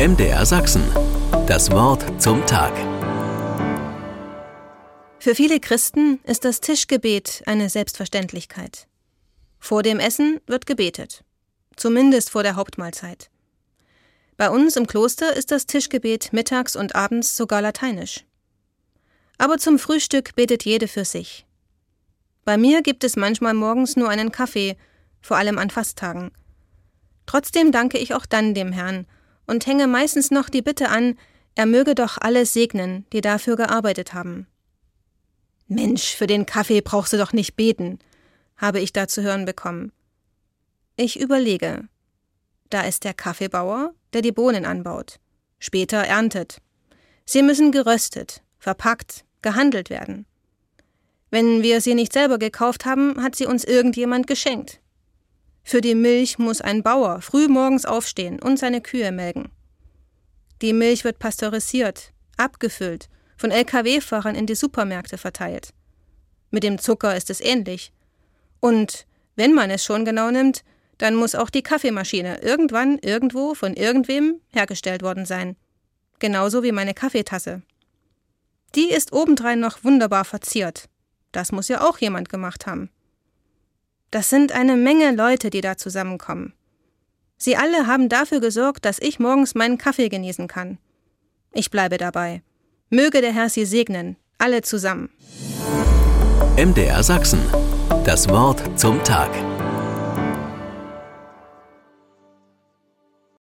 MDR Sachsen. Das Wort zum Tag. Für viele Christen ist das Tischgebet eine Selbstverständlichkeit. Vor dem Essen wird gebetet. Zumindest vor der Hauptmahlzeit. Bei uns im Kloster ist das Tischgebet mittags und abends sogar lateinisch. Aber zum Frühstück betet jede für sich. Bei mir gibt es manchmal morgens nur einen Kaffee, vor allem an Fasttagen. Trotzdem danke ich auch dann dem Herrn und hänge meistens noch die Bitte an, er möge doch alle segnen, die dafür gearbeitet haben. Mensch, für den Kaffee brauchst du doch nicht beten, habe ich da zu hören bekommen. Ich überlege. Da ist der Kaffeebauer, der die Bohnen anbaut, später erntet. Sie müssen geröstet, verpackt, gehandelt werden. Wenn wir sie nicht selber gekauft haben, hat sie uns irgendjemand geschenkt. Für die Milch muss ein Bauer früh morgens aufstehen und seine Kühe melken. Die Milch wird pasteurisiert, abgefüllt, von Lkw-Fahrern in die Supermärkte verteilt. Mit dem Zucker ist es ähnlich. Und wenn man es schon genau nimmt, dann muss auch die Kaffeemaschine irgendwann irgendwo von irgendwem hergestellt worden sein. Genauso wie meine Kaffeetasse. Die ist obendrein noch wunderbar verziert. Das muss ja auch jemand gemacht haben. Das sind eine Menge Leute, die da zusammenkommen. Sie alle haben dafür gesorgt, dass ich morgens meinen Kaffee genießen kann. Ich bleibe dabei. Möge der Herr Sie segnen, alle zusammen. MDR Sachsen. Das Wort zum Tag.